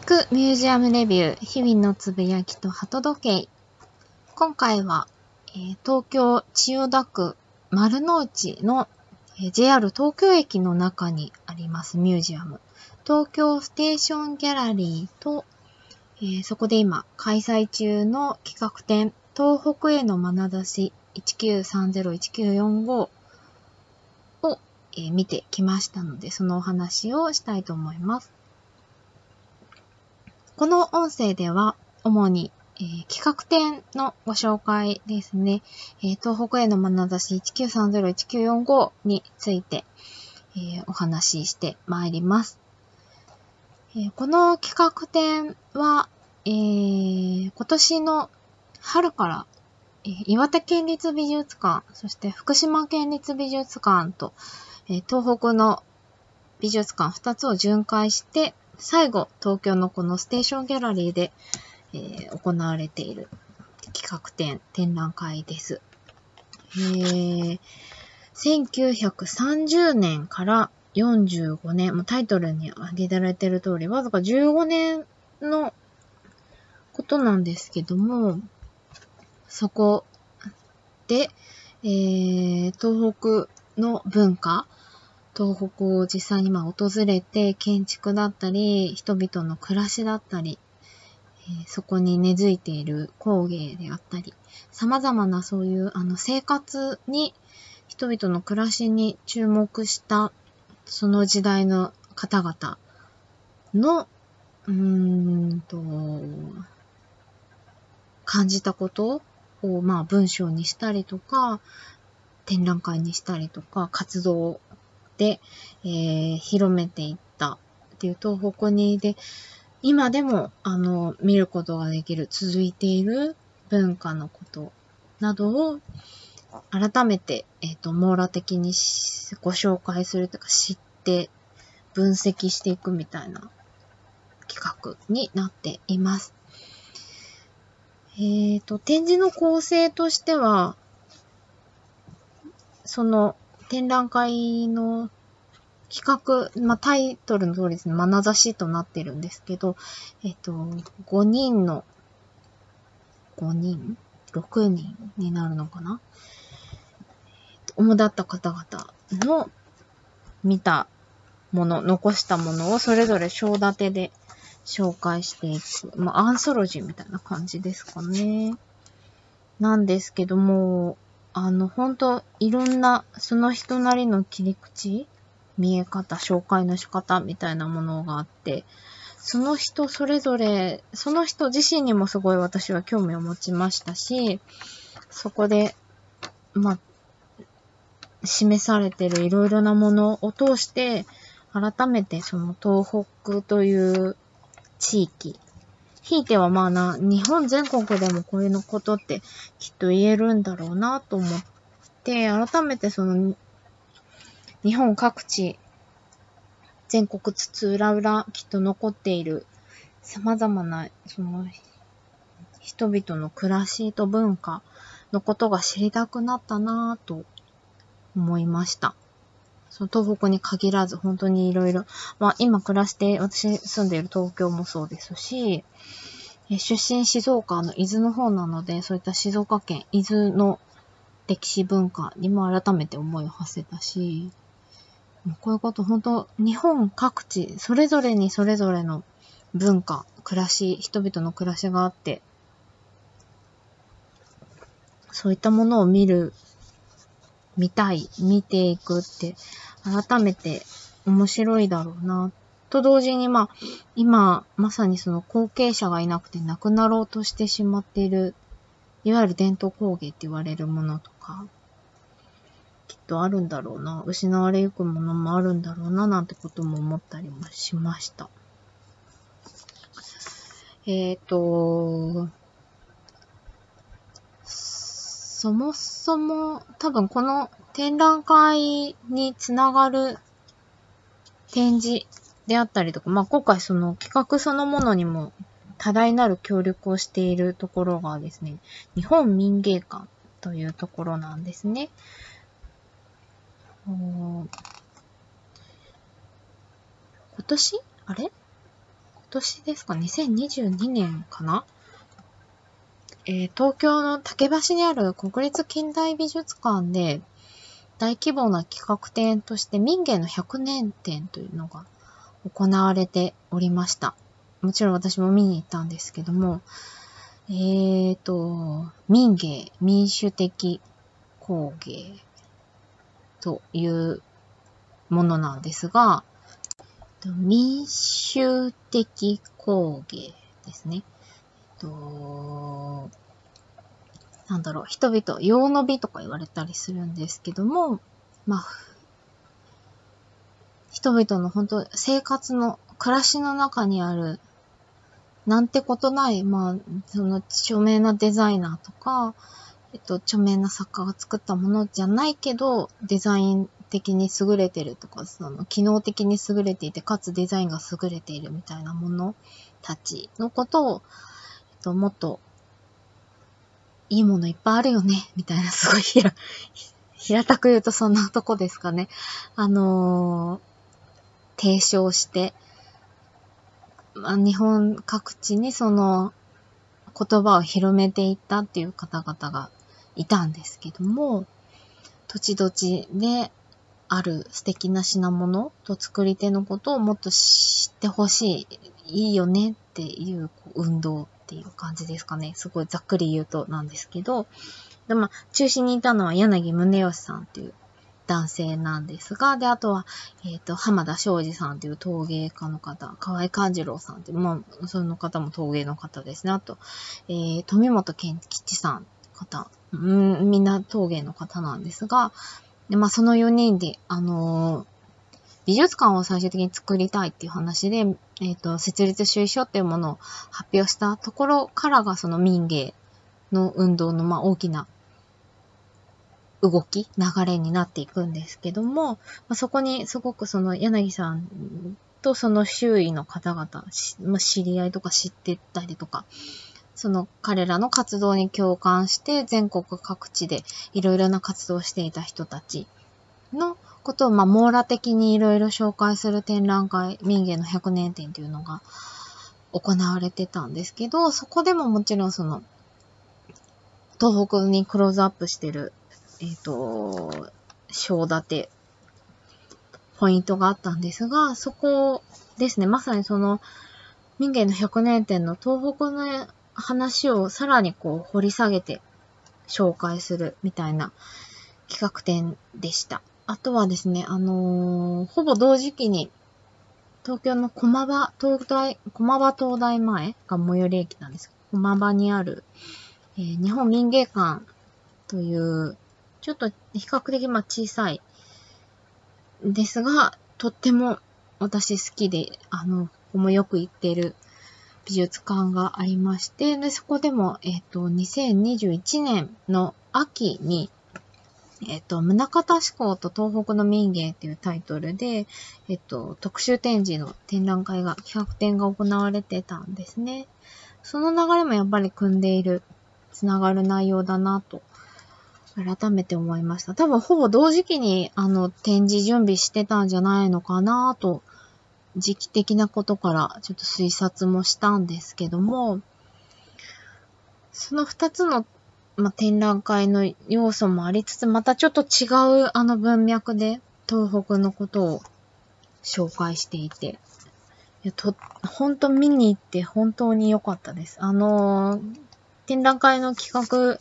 聞くミュージアムレビュー、日々のつぶやきと鳩時計。今回は、えー、東京千代田区丸の内の、えー、JR 東京駅の中にありますミュージアム。東京ステーションギャラリーと、えー、そこで今開催中の企画展、東北への眼差し1930-1945を、えー、見てきましたので、そのお話をしたいと思います。この音声では、主に、えー、企画展のご紹介ですね。えー、東北への眼差し1930-1945について、えー、お話ししてまいります。えこの企画展は、え今年の春から、岩手県立美術館、そして福島県立美術館と、東北の美術館2つを巡回して、最後、東京のこのステーションギャラリーで、えー、行われている企画展、展覧会です。えー、1930年から45年、もうタイトルに挙げられている通り、わずか15年のことなんですけども、そこで、えー、東北の文化、東北を実際にまあ訪れて建築だったり、人々の暮らしだったり、えー、そこに根付いている工芸であったり、様々なそういうあの生活に、人々の暮らしに注目したその時代の方々の、うーんと、感じたことを、まあ文章にしたりとか、展覧会にしたりとか、活動、えー、広めていったっていう東北にで、今でも、あの、見ることができる、続いている文化のことなどを、改めて、えっ、ー、と、網羅的にご紹介するというか、知って、分析していくみたいな企画になっています。えっ、ー、と、展示の構成としては、その展覧会の企画、まあ、タイトルの通りですね、眼差しとなってるんですけど、えっと、5人の、5人 ?6 人になるのかな、主だった方々の見たもの、残したものをそれぞれ章立てで紹介していく。まあ、アンソロジーみたいな感じですかね。なんですけども、あの、本当いろんな、その人なりの切り口、見え方、紹介の仕方みたいなものがあって、その人それぞれ、その人自身にもすごい私は興味を持ちましたし、そこで、まあ、示されてるいろいろなものを通して、改めてその東北という地域ひいてはまあな、日本全国でもこういうのことってきっと言えるんだろうなと思って、改めてその、日本各地、全国津々浦々きっと残っている様々な、その、人々の暮らしと文化のことが知りたくなったなぁと思いました。その東北に限らず本当にいろいろ、まあ今暮らして私住んでいる東京もそうですし、出身静岡の伊豆の方なので、そういった静岡県、伊豆の歴史文化にも改めて思いを馳せたし、こういうこと本当日本各地、それぞれにそれぞれの文化、暮らし、人々の暮らしがあって、そういったものを見る見たい、見ていくって、改めて面白いだろうな、と同時に、まあ、今、まさにその後継者がいなくて亡くなろうとしてしまっている、いわゆる伝統工芸って言われるものとか、きっとあるんだろうな、失われゆくものもあるんだろうな、なんてことも思ったりもしました。えっ、ー、と、そもそも多分この展覧会につながる展示であったりとか、まあ、今回その企画そのものにも多大なる協力をしているところがですね、日本民芸館というところなんですね。今年？あれ？今年ですか ?2022 年かな？えー、東京の竹橋にある国立近代美術館で大規模な企画展として民芸の100年展というのが行われておりました。もちろん私も見に行ったんですけども、えーと、民芸、民主的工芸というものなんですが、民衆的工芸ですね。と、なんだろう、人々、用の美とか言われたりするんですけども、まあ、人々の本当生活の、暮らしの中にある、なんてことない、まあ、その著名なデザイナーとか、えっと、著名な作家が作ったものじゃないけど、デザイン的に優れてるとか、その、機能的に優れていて、かつデザインが優れているみたいなものたちのことを、えっと、もっと、いいものいっぱいあるよね、みたいな、すごい平、平たく言うとそんなとこですかね。あのー、提唱して、まあ、日本各地にその言葉を広めていったっていう方々がいたんですけども、土地土地である素敵な品物と作り手のことをもっと知ってほしい、いいよねっていう運動っていう感じですかね。すごいざっくり言うとなんですけど、でまあ、中心にいたのは柳宗悦さんっていう男性なんですが、で、あとは、えっ、ー、と、浜田昌司さんという陶芸家の方、河合勘次郎さんっていう、まあ、その方も陶芸の方ですね。あと、えー、富本健吉さん方、うん、みんな陶芸の方なんですが、で、まあ、その4人で、あのー、美術館を最終的に作りたいっていう話で、えっ、ー、と、設立主意書っていうものを発表したところからが、その民芸の運動の、まあ、大きな動き、流れになっていくんですけども、まあ、そこにすごくその柳さんとその周囲の方々、まあ、知り合いとか知ってたりとか、その彼らの活動に共感して全国各地でいろいろな活動をしていた人たちのことを、まあ、網羅的にいろいろ紹介する展覧会、民芸の100年展というのが行われてたんですけど、そこでももちろんその、東北にクローズアップしてるえっ、ー、と、章立て、ポイントがあったんですが、そこですね、まさにその、民芸の100年展の東北の話をさらにこう掘り下げて紹介するみたいな企画展でした。あとはですね、あのー、ほぼ同時期に東京の駒場東大、駒場東大前が最寄り駅なんです駒場にある、えー、日本民芸館というちょっと比較的まあ小さいですが、とっても私好きで、あの、ここもよく行ってる美術館がありまして、で、そこでも、えっ、ー、と、2021年の秋に、えっ、と、宗像志向と東北の民芸っていうタイトルで、えっ、と、特集展示の展覧会が、企画展が行われてたんですね。その流れもやっぱり組んでいる、つながる内容だなと改めて思いました。多分ほぼ同時期にあの展示準備してたんじゃないのかなと、時期的なことからちょっと推察もしたんですけども、その二つの、まあ、展覧会の要素もありつつ、またちょっと違うあの文脈で東北のことを紹介していて、いやと、本当見に行って本当に良かったです。あの展覧会の企画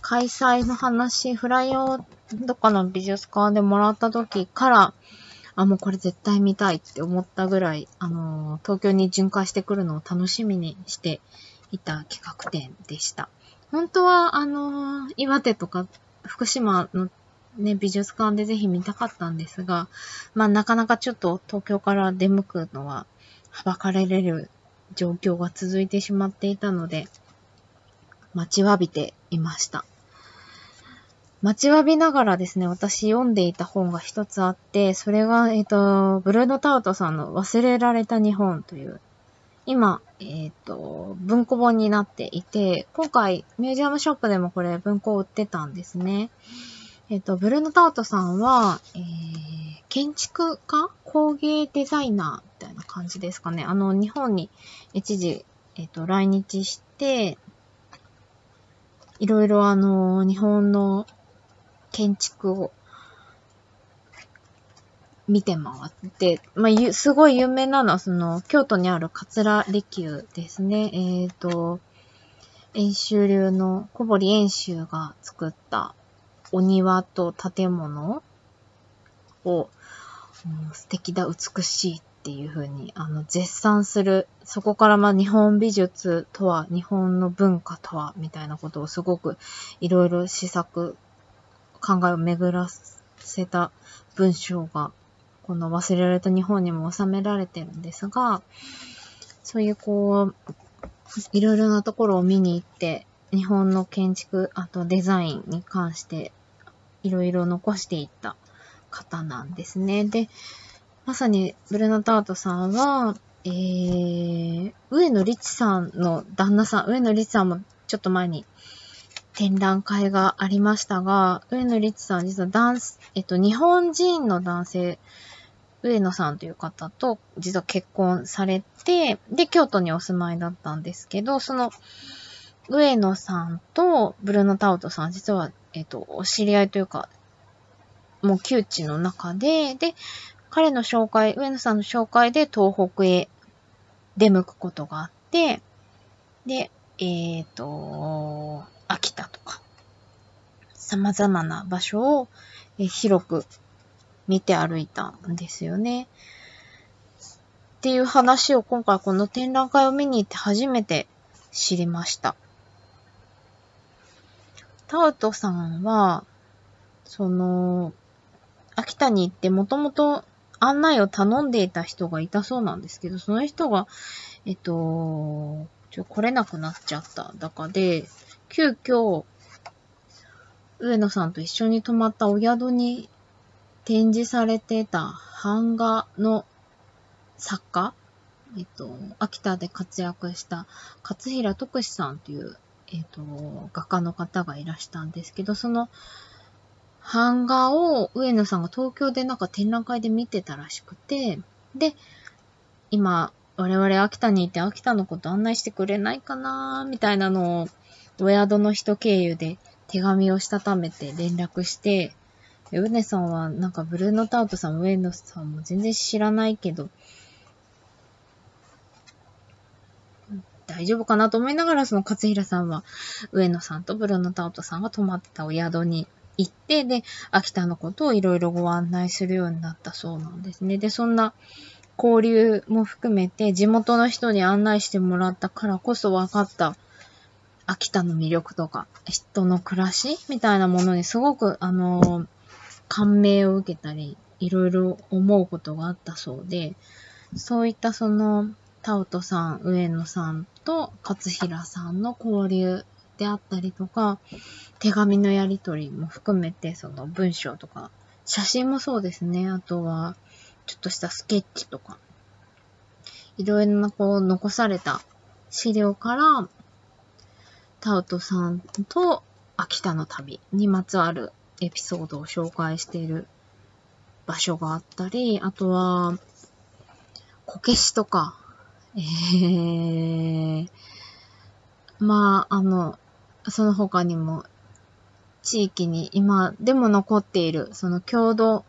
開催の話、フライをどっかの美術館でもらった時から、あ、もうこれ絶対見たいって思ったぐらい、あの、東京に巡回してくるのを楽しみにしていた企画展でした。本当は、あの、岩手とか福島のね、美術館でぜひ見たかったんですが、まあなかなかちょっと東京から出向くのは、はばかれれる状況が続いてしまっていたので、待ちわびていました。待ちわびながらですね、私読んでいた本が一つあって、それが、えっ、ー、と、ブルーノ・タウトさんの忘れられた日本という、今、えっ、ー、と、文庫本になっていて、今回、ミュージアムショップでもこれ文庫を売ってたんですね。えっ、ー、と、ブルーノ・タウトさんは、えー、建築家工芸デザイナーみたいな感じですかね。あの、日本に一時、えっ、と、来日して、いろいろあの、日本の建築を見て回って、まあ、ゆすごい有名なのは、その、京都にある桂離宮ですね。えっ、ー、と、演習流の小堀演習が作ったお庭と建物を、うん、素敵だ、美しいっていう風に、あの、絶賛する、そこからまあ日本美術とは、日本の文化とは、みたいなことをすごくいろいろ試作、考えを巡らせた文章がこの忘れられた日本にも収められてるんですが、そういうこう、いろいろなところを見に行って、日本の建築、あとデザインに関して、いろいろ残していった方なんですね。で、まさにブルナタートさんは、えー、上野律さんの旦那さん、上野律さんもちょっと前に展覧会がありましたが、上野律さん実はダンス、えっと、日本人の男性上野さんという方と実は結婚されて、で、京都にお住まいだったんですけど、その、上野さんとブルーノ・タウトさん、実は、えっ、と、お知り合いというか、もう窮地の中で、で、彼の紹介、上野さんの紹介で東北へ出向くことがあって、で、えっ、ー、と、秋田とか、様々な場所を広く見て歩いたんですよね。っていう話を今回この展覧会を見に行って初めて知りました。タウトさんは、その、秋田に行ってもともと案内を頼んでいた人がいたそうなんですけど、その人が、えっと、ちょ、来れなくなっちゃっただかで、急遽、上野さんと一緒に泊まったお宿に展示されてた版画の作家、えっと、秋田で活躍した勝平徳史さんという、えっと、画家の方がいらしたんですけど、その版画を上野さんが東京でなんか展覧会で見てたらしくて、で、今、我々秋田にいて秋田のこと案内してくれないかなみたいなのを、お宿の人経由で手紙をしたためて連絡して、ウネさんは、なんかブルーノタウトさん、ウェノさんも全然知らないけど、大丈夫かなと思いながら、その勝平さんは、上野さんとブルーノタウトさんが泊まってたお宿に行って、で、秋田のことをいろいろご案内するようになったそうなんですね。で、そんな交流も含めて、地元の人に案内してもらったからこそ分かった秋田の魅力とか、人の暮らしみたいなものにすごく、あのー感銘を受けたり、いろいろ思うことがあったそうで、そういったその、タオトさん、上野さんと勝平さんの交流であったりとか、手紙のやりとりも含めて、その文章とか、写真もそうですね。あとは、ちょっとしたスケッチとか、いろいろなこう残された資料から、タオトさんと秋田の旅にまつわるエピソードを紹介している場所があったり、あとは、こけしとか、えー、まあ、あの、その他にも、地域に今でも残っている、その郷土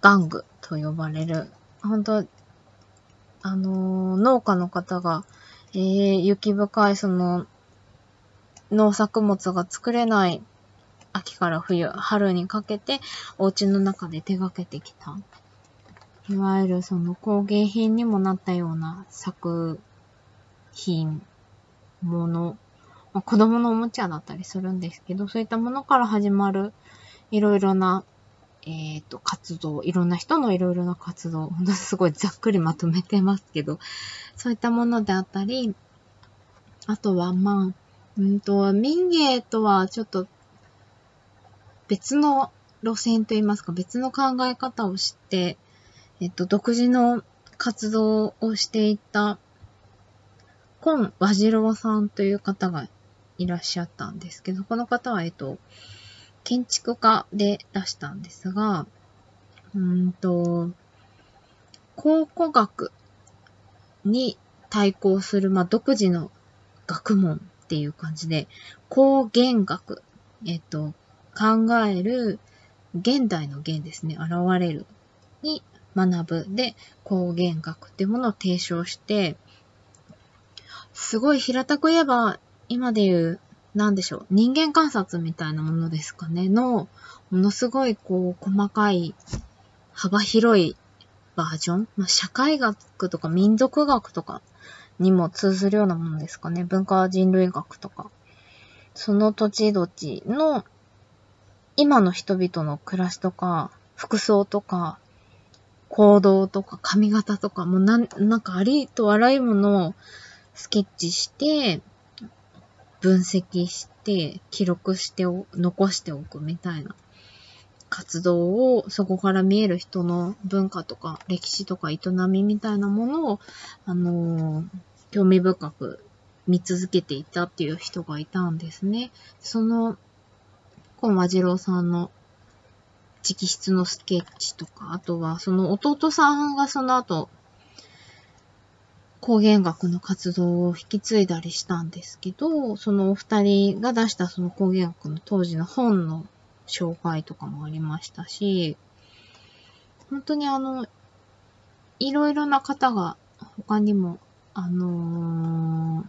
玩具と呼ばれる、本当あの、農家の方が、えー、雪深いその、農作物が作れない秋から冬、春にかけてお家の中で手掛けてきた。いわゆるその工芸品にもなったような作品、もの、まあ、子供のおもちゃだったりするんですけど、そういったものから始まるいろいろな、えっ、ー、と、活動、いろんな人のいろいろな活動、すごいざっくりまとめてますけど、そういったものであったり、あとはまあ、うんと、民芸とはちょっと別の路線といいますか、別の考え方をして、えっと、独自の活動をしていた、今和次郎さんという方がいらっしゃったんですけど、この方は、えっと、建築家で出したんですが、うんと、考古学、に対抗する、まあ、独自の学問っていう感じで、工言学、えっと、考える、現代の現ですね、現れるに学ぶで、工言学っていうものを提唱して、すごい平たく言えば、今で言う、なんでしょう、人間観察みたいなものですかね、の、ものすごいこう、細かい、幅広いバージョン、まあ、社会学とか民族学とかにも通ずるようなものですかね。文化人類学とか。その土地土地の今の人々の暮らしとか、服装とか、行動とか髪型とか、もうなん、なんかありとあらゆるものをスケッチして、分析して、記録してお残しておくみたいな活動を、そこから見える人の文化とか歴史とか営みみたいなものを、あのー、興味深く見続けていたっていう人がいたんですね。その、本和次郎さんの直筆のスケッチとか、あとはその弟さんがその後、工芸学の活動を引き継いだりしたんですけど、そのお二人が出したその工芸学の当時の本の紹介とかもありましたし、本当にあの、いろいろな方が他にも、あの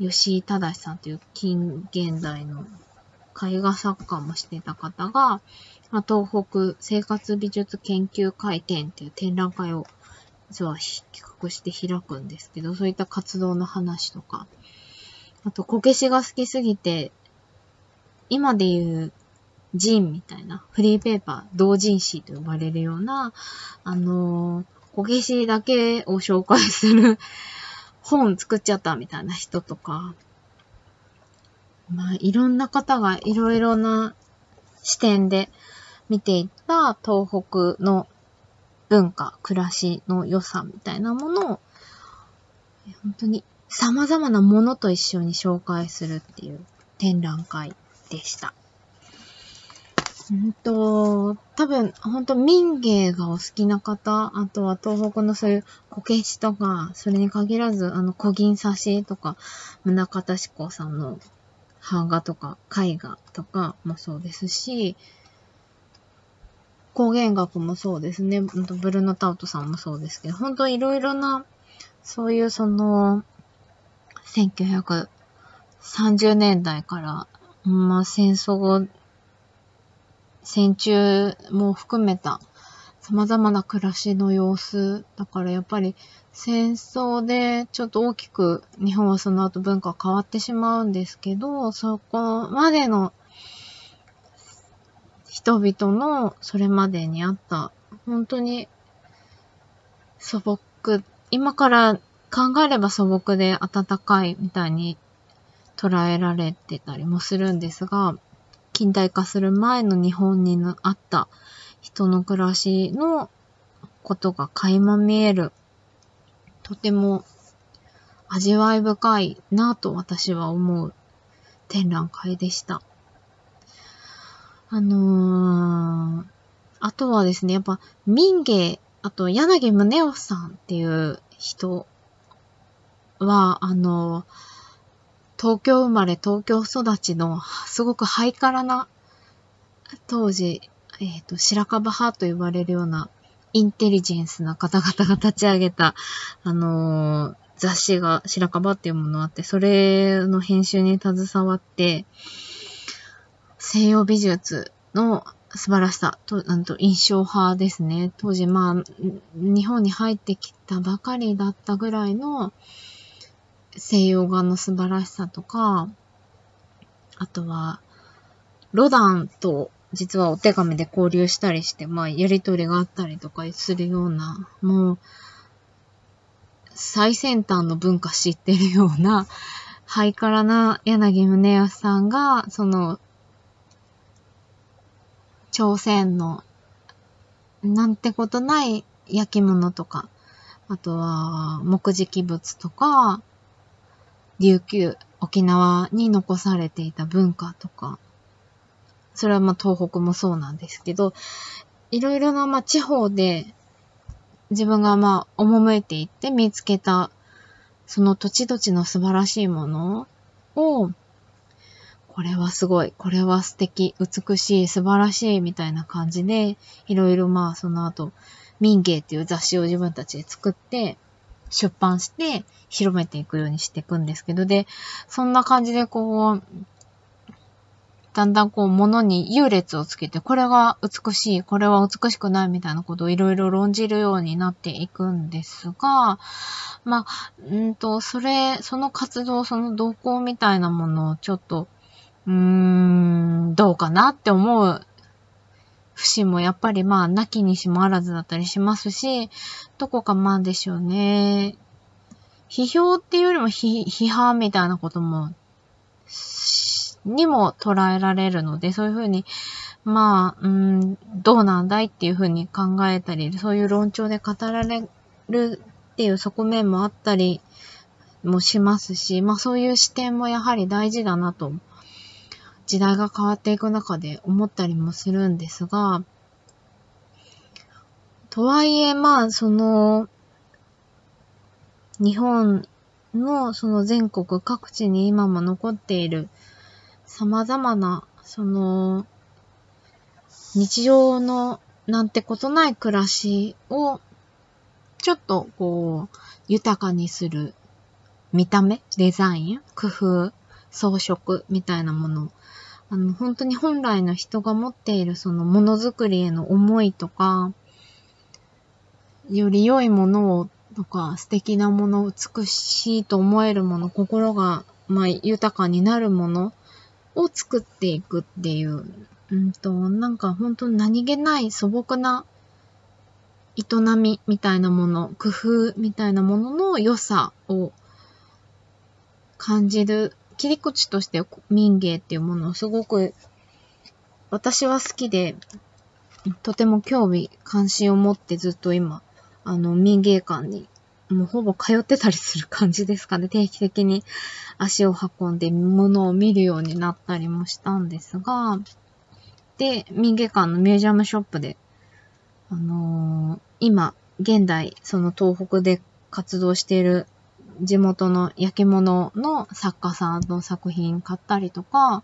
ー、吉井正さんという近現代の絵画作家もしてた方が、東北生活美術研究会展っていう展覧会を実は企画して開くんですけど、そういった活動の話とか、あと、こけしが好きすぎて、今で言うジンみたいな、フリーペーパー、同人誌と呼ばれるような、あの、こけしだけを紹介する本作っちゃったみたいな人とか、まあ、いろんな方がいろいろな視点で見ていった東北の文化、暮らしの良さみたいなものを、本当に様々なものと一緒に紹介するっていう展覧会でした。うんと、多分、本当民芸がお好きな方、あとは東北のそういうこけしとか、それに限らず、あの、小銀刺しとか、宗像志功さんの版画とか絵画とかもそうですし、工芸学もそうですね。ブルーノ・タウトさんもそうですけど、本当いろいろな、そういうその、1930年代から、まあ戦争、戦中も含めた様々な暮らしの様子。だからやっぱり戦争でちょっと大きく日本はその後文化変わってしまうんですけど、そこまでの人々のそれまでにあった、本当に素朴、今から考えれば素朴で温かいみたいに捉えられてたりもするんですが、近代化する前の日本にあった人の暮らしのことが垣間見える、とても味わい深いなと私は思う展覧会でした。あのー、あとはですね、やっぱ民芸、あと柳宗男さんっていう人は、あのー、東京生まれ、東京育ちの、すごくハイカラな、当時、えっ、ー、と、白樺派と呼ばれるようなインテリジェンスな方々が立ち上げた、あのー、雑誌が白樺っていうものあって、それの編集に携わって、西洋美術の素晴らしさと、なんと印象派ですね。当時、まあ、日本に入ってきたばかりだったぐらいの西洋画の素晴らしさとか、あとは、ロダンと実はお手紙で交流したりして、まあ、やりとりがあったりとかするような、もう、最先端の文化知ってるような、ハイカラな柳宗悦さんが、その、朝鮮の、なんてことない焼き物とか、あとは木喰物とか、琉球、沖縄に残されていた文化とか、それはまあ東北もそうなんですけど、いろいろなまあ地方で自分がまあ、赴いていって見つけた、その土地土地の素晴らしいものを、これはすごい、これは素敵、美しい、素晴らしい、みたいな感じで、いろいろまあ、その後、民芸っていう雑誌を自分たちで作って、出版して、広めていくようにしていくんですけど、で、そんな感じでこう、だんだんこう物に優劣をつけて、これが美しい、これは美しくないみたいなことをいろいろ論じるようになっていくんですが、まあ、うんと、それ、その活動、その動向みたいなものをちょっと、うーん、どうかなって思う節もやっぱりまあ、なきにしもあらずだったりしますし、どこかまあでしょうね。批評っていうよりも批判みたいなこともにも捉えられるので、そういうふうに、まあ、うん、どうなんだいっていうふうに考えたり、そういう論調で語られるっていう側面もあったりもしますし、まあそういう視点もやはり大事だなと、時代が変わっていく中で思ったりもするんですが、とはいえ、まあ、その、日本のその全国各地に今も残っている様々な、その、日常のなんてことない暮らしを、ちょっとこう、豊かにする見た目、デザイン、工夫、装飾みたいなもの。あの、本当に本来の人が持っているそのものづくりへの思いとか、より良いものをとか、素敵なもの、美しいと思えるもの、心が、まあ、豊かになるものを作っていくっていう、うんと、なんか本当に何気ない素朴な営みみたいなもの、工夫みたいなものの良さを感じる切り口として民芸っていうものをすごく私は好きで、とても興味、関心を持ってずっと今、あの、民芸館にもうほぼ通ってたりする感じですかね。定期的に足を運んで物を見るようになったりもしたんですが、で、民芸館のミュージアムショップで、あのー、今、現代、その東北で活動している地元の焼き物の作家さんの作品買ったりとか、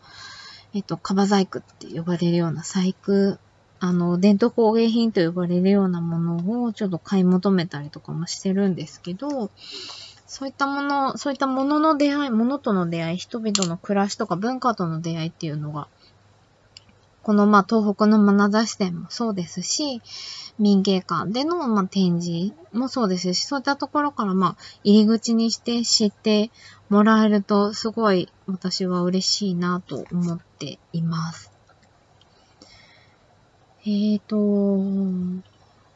えっと、カバ細工って呼ばれるような細工あの、伝統工芸品と呼ばれるようなものをちょっと買い求めたりとかもしてるんですけど、そういったもの、そういったものの出会い、ものとの出会い、人々の暮らしとか文化との出会いっていうのが、このまあ東北の眼差し店もそうですし、民芸館でのまあ展示もそうですし、そういったところからまあ入り口にして知ってもらえるとすごい私は嬉しいなと思っています。えーと、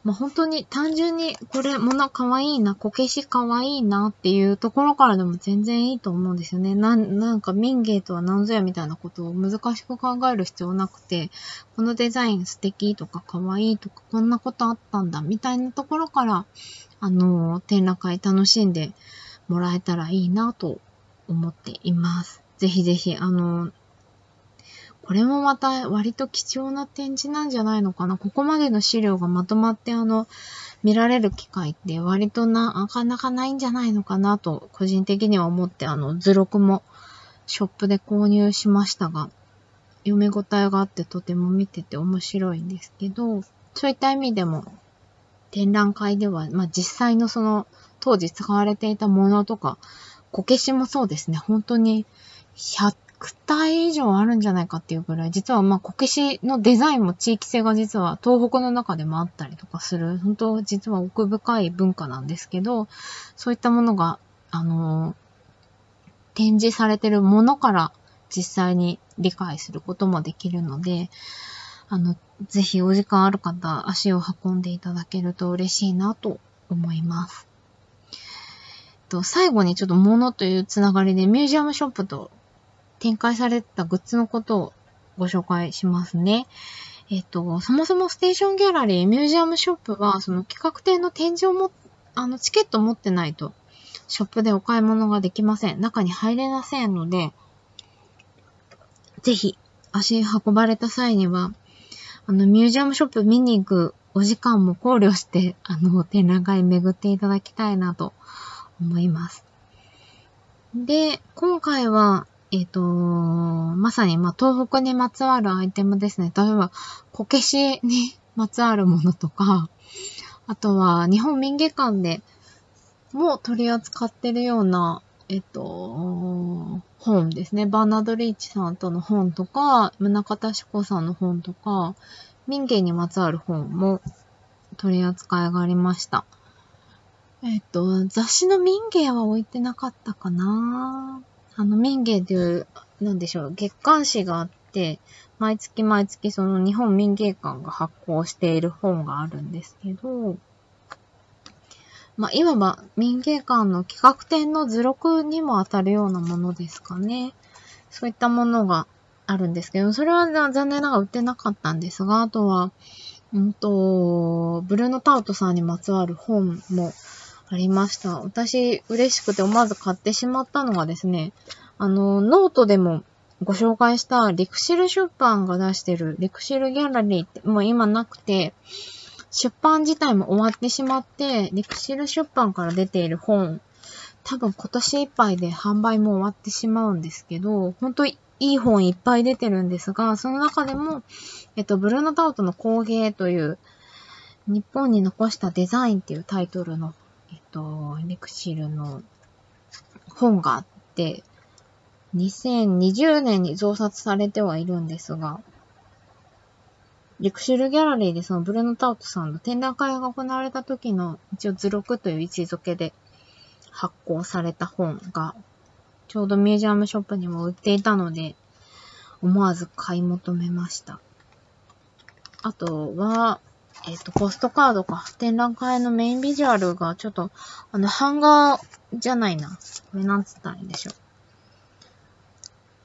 まあ、本当に単純にこれ物可愛いいな、こけし可愛いいなっていうところからでも全然いいと思うんですよね。ななんか民芸とは何ぞやみたいなことを難しく考える必要なくて、このデザイン素敵とか可愛いとかこんなことあったんだみたいなところから、あの、展覧会楽しんでもらえたらいいなと思っています。ぜひぜひ、あの、これもまた割と貴重な展示なんじゃないのかな？ここまでの資料がまとまってあの、見られる機会って割とな、なかなかないんじゃないのかな？と、個人的には思って、あの、図録もショップで購入しましたが、読み応えがあってとても見てて面白いんですけど、そういった意味でも、展覧会では、まあ、実際のその、当時使われていたものとか、こけしもそうですね、本当に100体以上あるんじゃないかっていうぐらい、実はまあ、こけしのデザインも地域性が実は東北の中でもあったりとかする、本当実は奥深い文化なんですけど、そういったものが、あの、展示されてるものから実際に理解することもできるので、あの、ぜひお時間ある方、足を運んでいただけると嬉しいなと思います。と最後にちょっと物というつながりでミュージアムショップと展開されたグッズのことをご紹介しますね。えっと、そもそもステーションギャラリー、ミュージアムショップは、その企画展の展示をも、あの、チケット持ってないと、ショップでお買い物ができません。中に入れませんので、ぜひ、足運ばれた際には、あの、ミュージアムショップ見に行くお時間も考慮して、あの、展覧会巡っていただきたいなと思います。で、今回は、えっ、ー、と、まさに、まあ、東北にまつわるアイテムですね。例えば、こけしにまつわるものとか、あとは、日本民芸館でも取り扱ってるような、えっ、ー、と、本ですね。バーナード・リーチさんとの本とか、宗像志子さんの本とか、民芸にまつわる本も取り扱いがありました。えっ、ー、と、雑誌の民芸は置いてなかったかなあの、民芸っていう、なんでしょう、月刊誌があって、毎月毎月その日本民芸館が発行している本があるんですけど、まあ、いわば民芸館の企画展の図録にも当たるようなものですかね。そういったものがあるんですけど、それは残念ながら売ってなかったんですが、あとは、うんと、ブルーノタウトさんにまつわる本もありました。私、嬉しくて思わず買ってしまったのがですね、あの、ノートでもご紹介した LIXIL 出版が出してる LIXIL ギャラリーってもう今なくて、出版自体も終わってしまって、 LIXIL 出版から出ている本、多分今年いっぱいで販売も終わってしまうんですけど、本当いい本いっぱい出てるんですが、その中でも、えっと、ブルーノタウトの工芸という、日本に残したデザインっていうタイトルのと、レクシルの本があって、2020年に増刷されてはいるんですが、レクシルギャラリーでそのブルーノ・タウトさんの展覧会が行われた時の一応図録という位置づけで発行された本がちょうどミュージアムショップにも売っていたので思わず買い求めました。あとは、えっ、ー、と、ポストカードか。展覧会のメインビジュアルが、ちょっと、あの、版画じゃないな。これなんつったらいいんでしょう。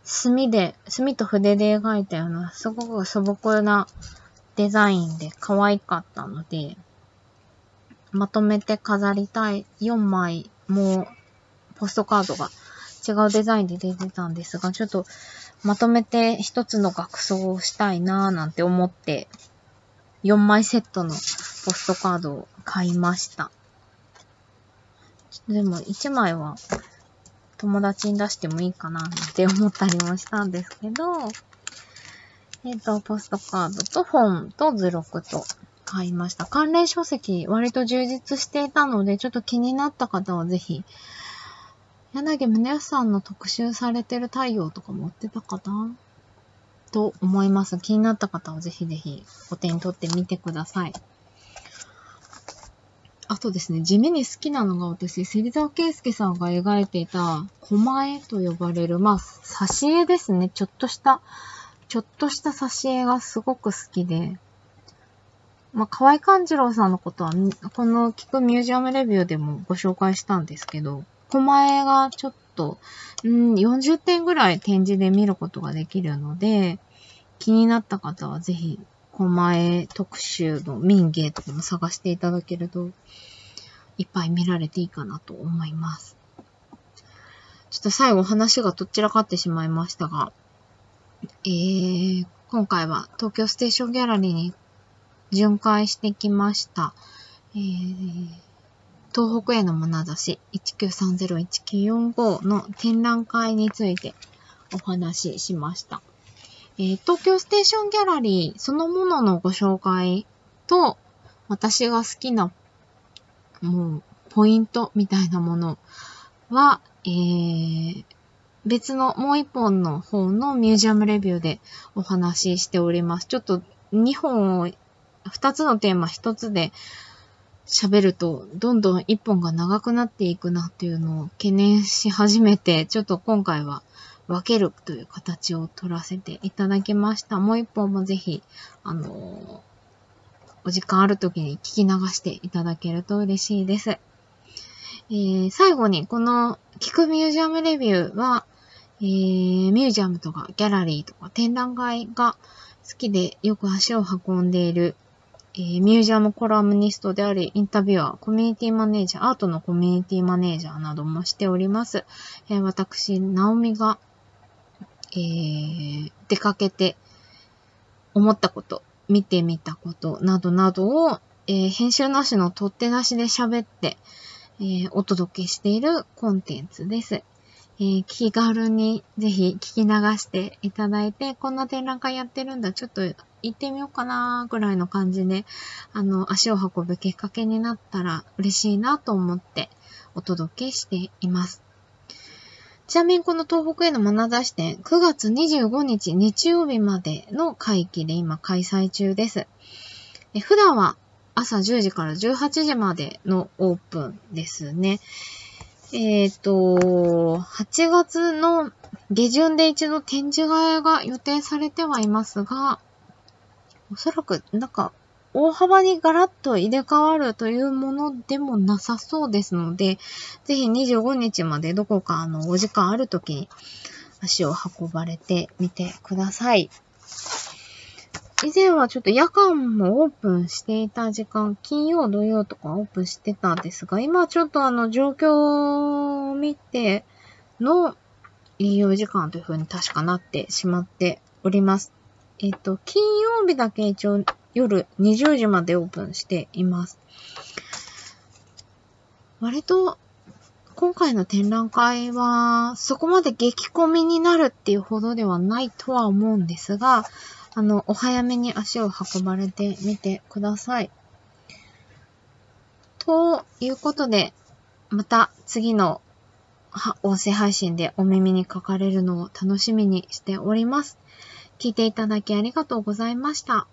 墨で、墨と筆で描いたような、すごく素朴なデザインで可愛かったので、まとめて飾りたい4枚もポストカードが違うデザインで出てたんですが、ちょっとまとめて一つの額装をしたいなぁなんて思って4枚セットのポストカードを買いました。でも1枚は友達に出してもいいかなって思ったりもしたんですけど、えっ、ー、と、ポストカードと本と図録と買いました。関連書籍割と充実していたので、ちょっと気になった方はぜひ、柳宗康さんの特集されてる太陽とか持ってたかな？と思います。気になった方はぜひぜひお手に取ってみてください。あとですね、地味に好きなのが私、芹沢圭介さんが描いていた、狛絵と呼ばれる、まあ、挿絵ですね。ちょっとした、ちょっとした挿絵がすごく好きで、まあ、河合勘次郎さんのことは、この聞くミュージアムレビューでもご紹介したんですけど、狛絵がちょっと、うん、40点ぐらい展示で見ることができるので、気になった方はぜひ、狛江特集の民芸とかも探していただけると、いっぱい見られていいかなと思います。ちょっと最後話がどちらかってしまいましたが、えー、今回は東京ステーションギャラリーに巡回してきました。えー東北への眼差し1930-1945の展覧会についてお話ししました。えー、東京ステーションギャラリーそのもののご紹介と私が好きなもうポイントみたいなものは、えー、別のもう一本の方のミュージアムレビューでお話ししております。ちょっと2本を、2つのテーマ1つで喋ると、どんどん一本が長くなっていくなっていうのを懸念し始めて、ちょっと今回は分けるという形を取らせていただきました。もう一本もぜひ、あのー、お時間ある時に聞き流していただけると嬉しいです。えー、最後に、この聞くミュージアムレビューは、えー、ミュージアムとかギャラリーとか展覧会が好きでよく足を運んでいるえー、ミュージアムコラムニストであり、インタビュアー、コミュニティマネージャー、アートのコミュニティマネージャーなどもしております。えー、私、ナオミが、えー、出かけて思ったこと、見てみたことなどなどを、え、編集なしの取ってなしで喋って、え、お届けしているコンテンツです。えー、気軽にぜひ聞き流していただいて、こんな展覧会やってるんだ、ちょっと行ってみようかなぐらいの感じで、あの、足を運ぶきっかけになったら嬉しいなと思ってお届けしています。ちなみにこの東北への眼差し展、9月25日日曜日までの会期で今開催中です。普段は朝10時から18時までのオープンですね。えっ、ー、と、8月の下旬で一度展示会が予定されてはいますが、おそらくなんか大幅にガラッと入れ替わるというものでもなさそうですので、ぜひ25日までどこかあのお時間あるときに足を運ばれてみてください。以前はちょっと夜間もオープンしていた時間、金曜、土曜とかオープンしてたんですが、今ちょっとあの状況を見ての営業時間という風に確かなってしまっております。えっ、と、金曜日だけ一応夜20時までオープンしています。割と今回の展覧会はそこまで激混みになるっていうほどではないとは思うんですが、あの、お早めに足を運ばれてみてください。ということで、また次の音声配信でお耳にかかれるのを楽しみにしております。聞いていただきありがとうございました。